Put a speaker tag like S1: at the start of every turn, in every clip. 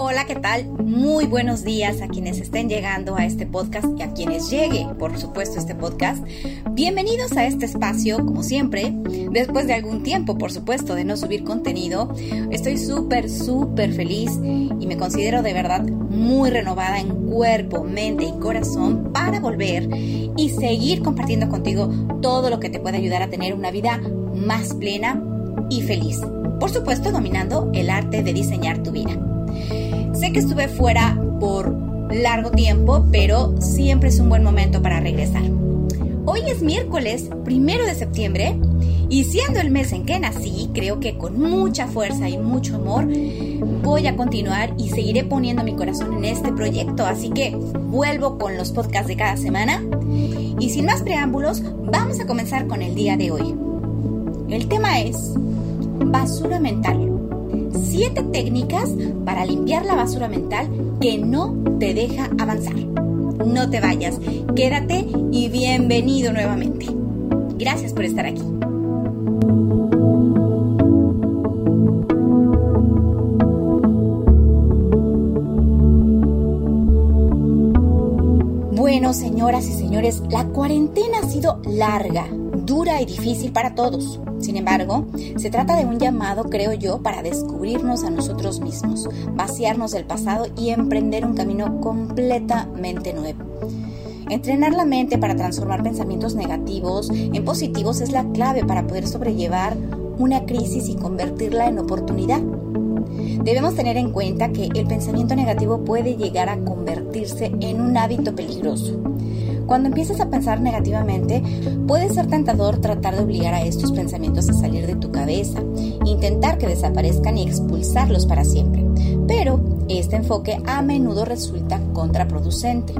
S1: Hola, ¿qué tal? Muy buenos días a quienes estén llegando a este podcast y a quienes llegue, por supuesto, este podcast. Bienvenidos a este espacio, como siempre, después de algún tiempo, por supuesto, de no subir contenido. Estoy súper, súper feliz y me considero de verdad muy renovada en cuerpo, mente y corazón para volver y seguir compartiendo contigo todo lo que te puede ayudar a tener una vida más plena y feliz. Por supuesto, dominando el arte de diseñar tu vida. Sé que estuve fuera por largo tiempo, pero siempre es un buen momento para regresar. Hoy es miércoles primero de septiembre y siendo el mes en que nací, creo que con mucha fuerza y mucho amor voy a continuar y seguiré poniendo mi corazón en este proyecto. Así que vuelvo con los podcasts de cada semana. Y sin más preámbulos, vamos a comenzar con el día de hoy. El tema es basura mental. Siete técnicas para limpiar la basura mental que no te deja avanzar. No te vayas, quédate y bienvenido nuevamente. Gracias por estar aquí. Bueno, señoras y señores, la cuarentena ha sido larga, dura y difícil para todos. Sin embargo, se trata de un llamado, creo yo, para descubrirnos a nosotros mismos, vaciarnos del pasado y emprender un camino completamente nuevo. Entrenar la mente para transformar pensamientos negativos en positivos es la clave para poder sobrellevar una crisis y convertirla en oportunidad. Debemos tener en cuenta que el pensamiento negativo puede llegar a convertirse en un hábito peligroso. Cuando empiezas a pensar negativamente, puede ser tentador tratar de obligar a estos pensamientos a salir de tu cabeza, intentar que desaparezcan y expulsarlos para siempre. Pero este enfoque a menudo resulta contraproducente.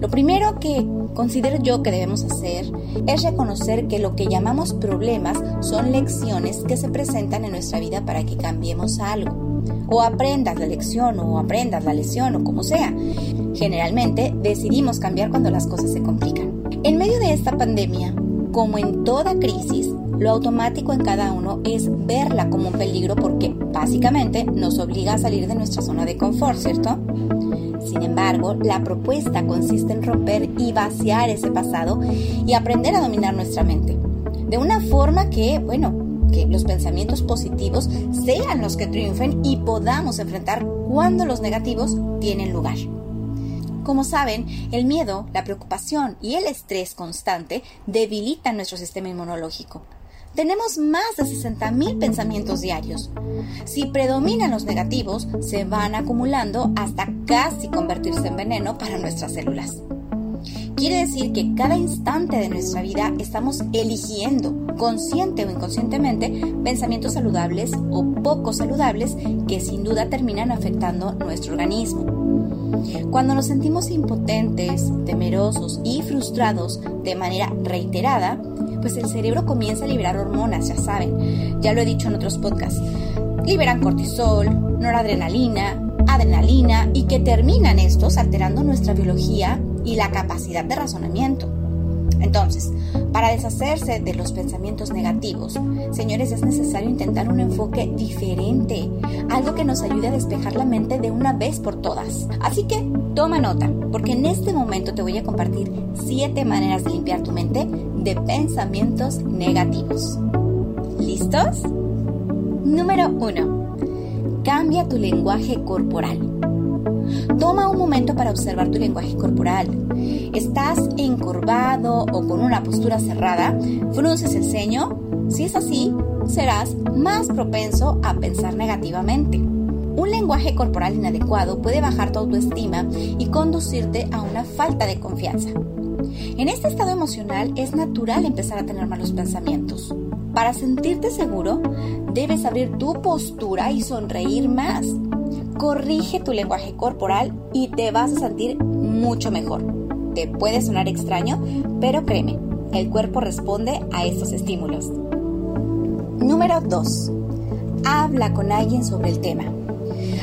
S1: Lo primero que considero yo que debemos hacer es reconocer que lo que llamamos problemas son lecciones que se presentan en nuestra vida para que cambiemos algo o aprendas la lección o aprendas la lesión o como sea. Generalmente decidimos cambiar cuando las cosas se complican. En medio de esta pandemia, como en toda crisis, lo automático en cada uno es verla como un peligro porque básicamente nos obliga a salir de nuestra zona de confort, ¿cierto? Sin embargo, la propuesta consiste en romper y vaciar ese pasado y aprender a dominar nuestra mente. De una forma que, bueno, que los pensamientos positivos sean los que triunfen y podamos enfrentar cuando los negativos tienen lugar. Como saben, el miedo, la preocupación y el estrés constante debilitan nuestro sistema inmunológico. Tenemos más de 60.000 pensamientos diarios. Si predominan los negativos, se van acumulando hasta casi convertirse en veneno para nuestras células. Quiere decir que cada instante de nuestra vida estamos eligiendo, consciente o inconscientemente, pensamientos saludables o poco saludables que sin duda terminan afectando nuestro organismo. Cuando nos sentimos impotentes, temerosos y frustrados de manera reiterada, pues el cerebro comienza a liberar hormonas, ya saben, ya lo he dicho en otros podcasts. Liberan cortisol, noradrenalina, adrenalina y que terminan estos alterando nuestra biología y la capacidad de razonamiento. Entonces, para deshacerse de los pensamientos negativos, señores, es necesario intentar un enfoque diferente, algo que nos ayude a despejar la mente de una vez por todas. Así que toma nota, porque en este momento te voy a compartir 7 maneras de limpiar tu mente de pensamientos negativos. ¿Listos? Número 1. Cambia tu lenguaje corporal. Toma un momento para observar tu lenguaje corporal. ¿Estás encorvado o con una postura cerrada? ¿Frunces el ceño? Si es así, serás más propenso a pensar negativamente. Un lenguaje corporal inadecuado puede bajar tu autoestima y conducirte a una falta de confianza. En este estado emocional es natural empezar a tener malos pensamientos. Para sentirte seguro, debes abrir tu postura y sonreír más corrige tu lenguaje corporal y te vas a sentir mucho mejor. Te puede sonar extraño, pero créeme, el cuerpo responde a estos estímulos. Número 2. Habla con alguien sobre el tema.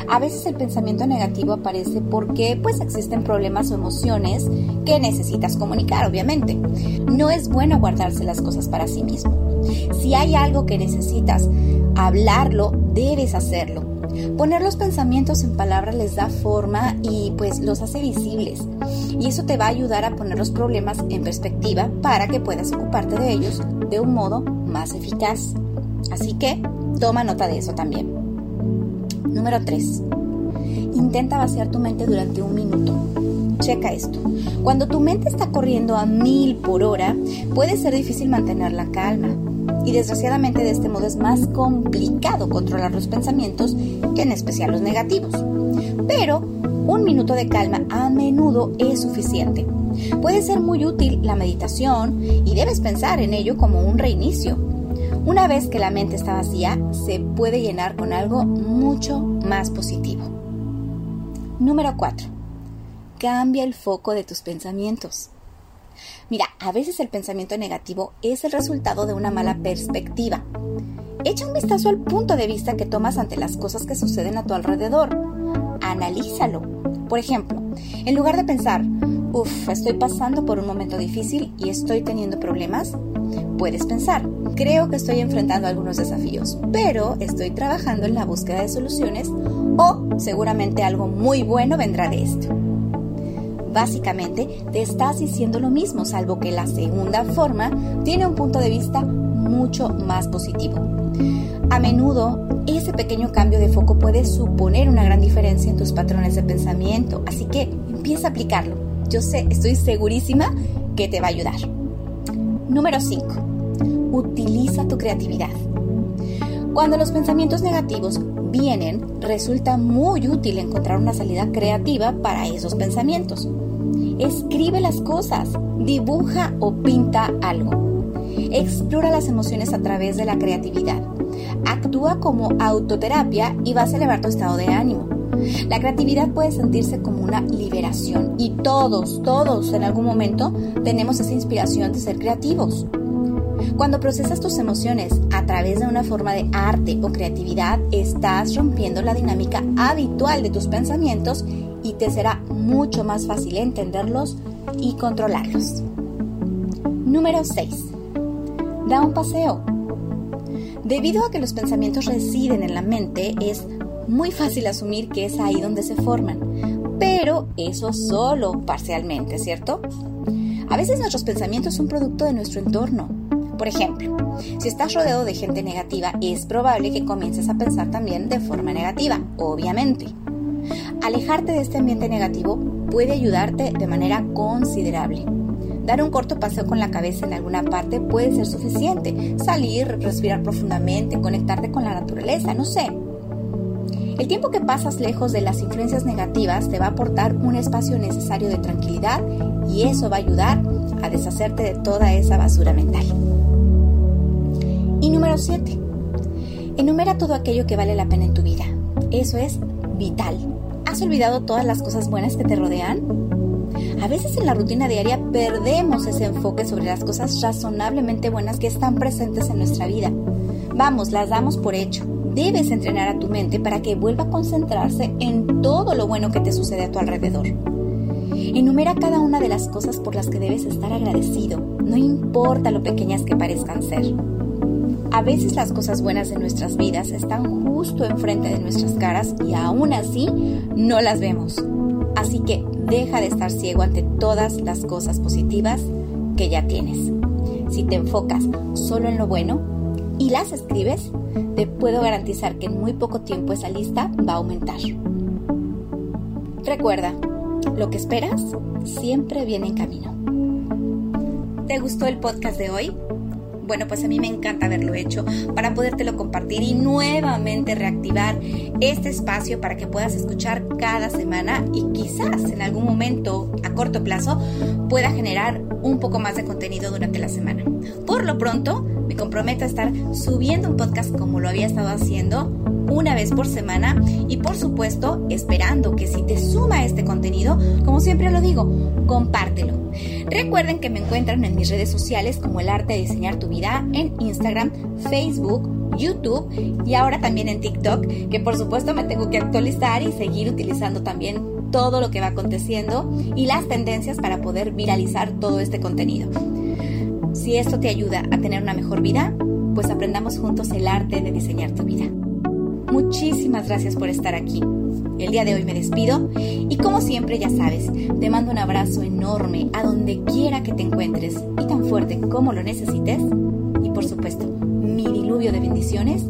S1: A veces el pensamiento negativo aparece porque pues existen problemas o emociones que necesitas comunicar, obviamente. No es bueno guardarse las cosas para sí mismo. Si hay algo que necesitas hablarlo, debes hacerlo. Poner los pensamientos en palabras les da forma y pues los hace visibles. Y eso te va a ayudar a poner los problemas en perspectiva para que puedas ocuparte de ellos de un modo más eficaz. Así que toma nota de eso también. Número 3. Intenta vaciar tu mente durante un minuto. Checa esto. Cuando tu mente está corriendo a mil por hora, puede ser difícil mantener la calma. Y desgraciadamente de este modo es más complicado controlar los pensamientos, en especial los negativos. Pero un minuto de calma a menudo es suficiente. Puede ser muy útil la meditación y debes pensar en ello como un reinicio. Una vez que la mente está vacía, se puede llenar con algo mucho más positivo. Número 4. Cambia el foco de tus pensamientos. Mira, a veces el pensamiento negativo es el resultado de una mala perspectiva. Echa un vistazo al punto de vista que tomas ante las cosas que suceden a tu alrededor. Analízalo. Por ejemplo, en lugar de pensar, uff, estoy pasando por un momento difícil y estoy teniendo problemas, puedes pensar, creo que estoy enfrentando algunos desafíos, pero estoy trabajando en la búsqueda de soluciones o seguramente algo muy bueno vendrá de esto. Básicamente te estás diciendo lo mismo, salvo que la segunda forma tiene un punto de vista mucho más positivo. A menudo, ese pequeño cambio de foco puede suponer una gran diferencia en tus patrones de pensamiento, así que empieza a aplicarlo. Yo sé, estoy segurísima que te va a ayudar. Número 5. Utiliza tu creatividad. Cuando los pensamientos negativos vienen, resulta muy útil encontrar una salida creativa para esos pensamientos. Escribe las cosas, dibuja o pinta algo. Explora las emociones a través de la creatividad. Actúa como autoterapia y vas a elevar tu estado de ánimo. La creatividad puede sentirse como una liberación y todos, todos en algún momento tenemos esa inspiración de ser creativos. Cuando procesas tus emociones a través de una forma de arte o creatividad, estás rompiendo la dinámica habitual de tus pensamientos y te será mucho más fácil entenderlos y controlarlos. Número 6. Da un paseo. Debido a que los pensamientos residen en la mente, es muy fácil asumir que es ahí donde se forman, pero eso solo parcialmente, ¿cierto? A veces nuestros pensamientos son producto de nuestro entorno. Por ejemplo, si estás rodeado de gente negativa, es probable que comiences a pensar también de forma negativa, obviamente. Alejarte de este ambiente negativo puede ayudarte de manera considerable. Dar un corto paseo con la cabeza en alguna parte puede ser suficiente. Salir, respirar profundamente, conectarte con la naturaleza, no sé. El tiempo que pasas lejos de las influencias negativas te va a aportar un espacio necesario de tranquilidad y eso va a ayudar a deshacerte de toda esa basura mental. Número 7. Enumera todo aquello que vale la pena en tu vida. Eso es vital. ¿Has olvidado todas las cosas buenas que te rodean? A veces en la rutina diaria perdemos ese enfoque sobre las cosas razonablemente buenas que están presentes en nuestra vida. Vamos, las damos por hecho. Debes entrenar a tu mente para que vuelva a concentrarse en todo lo bueno que te sucede a tu alrededor. Enumera cada una de las cosas por las que debes estar agradecido, no importa lo pequeñas que parezcan ser. A veces las cosas buenas de nuestras vidas están justo enfrente de nuestras caras y aún así no las vemos. Así que deja de estar ciego ante todas las cosas positivas que ya tienes. Si te enfocas solo en lo bueno y las escribes, te puedo garantizar que en muy poco tiempo esa lista va a aumentar. Recuerda, lo que esperas siempre viene en camino. ¿Te gustó el podcast de hoy? Bueno, pues a mí me encanta haberlo hecho para podértelo compartir y nuevamente reactivar este espacio para que puedas escuchar cada semana y quizás en algún momento a corto plazo pueda generar un poco más de contenido durante la semana. Por lo pronto, me comprometo a estar subiendo un podcast como lo había estado haciendo una vez por semana y por supuesto esperando que si te suma este contenido, como siempre lo digo, compártelo. Recuerden que me encuentran en mis redes sociales como el arte de diseñar tu vida en Instagram, Facebook, YouTube y ahora también en TikTok, que por supuesto me tengo que actualizar y seguir utilizando también todo lo que va aconteciendo y las tendencias para poder viralizar todo este contenido. Si esto te ayuda a tener una mejor vida, pues aprendamos juntos el arte de diseñar tu vida. Muchísimas gracias por estar aquí. El día de hoy me despido y como siempre ya sabes, te mando un abrazo enorme a donde quiera que te encuentres y tan fuerte como lo necesites y por supuesto mi diluvio de bendiciones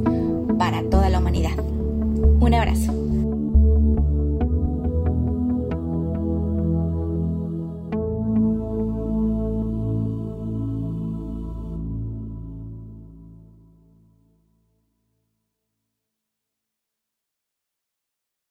S1: para toda la humanidad. Un abrazo.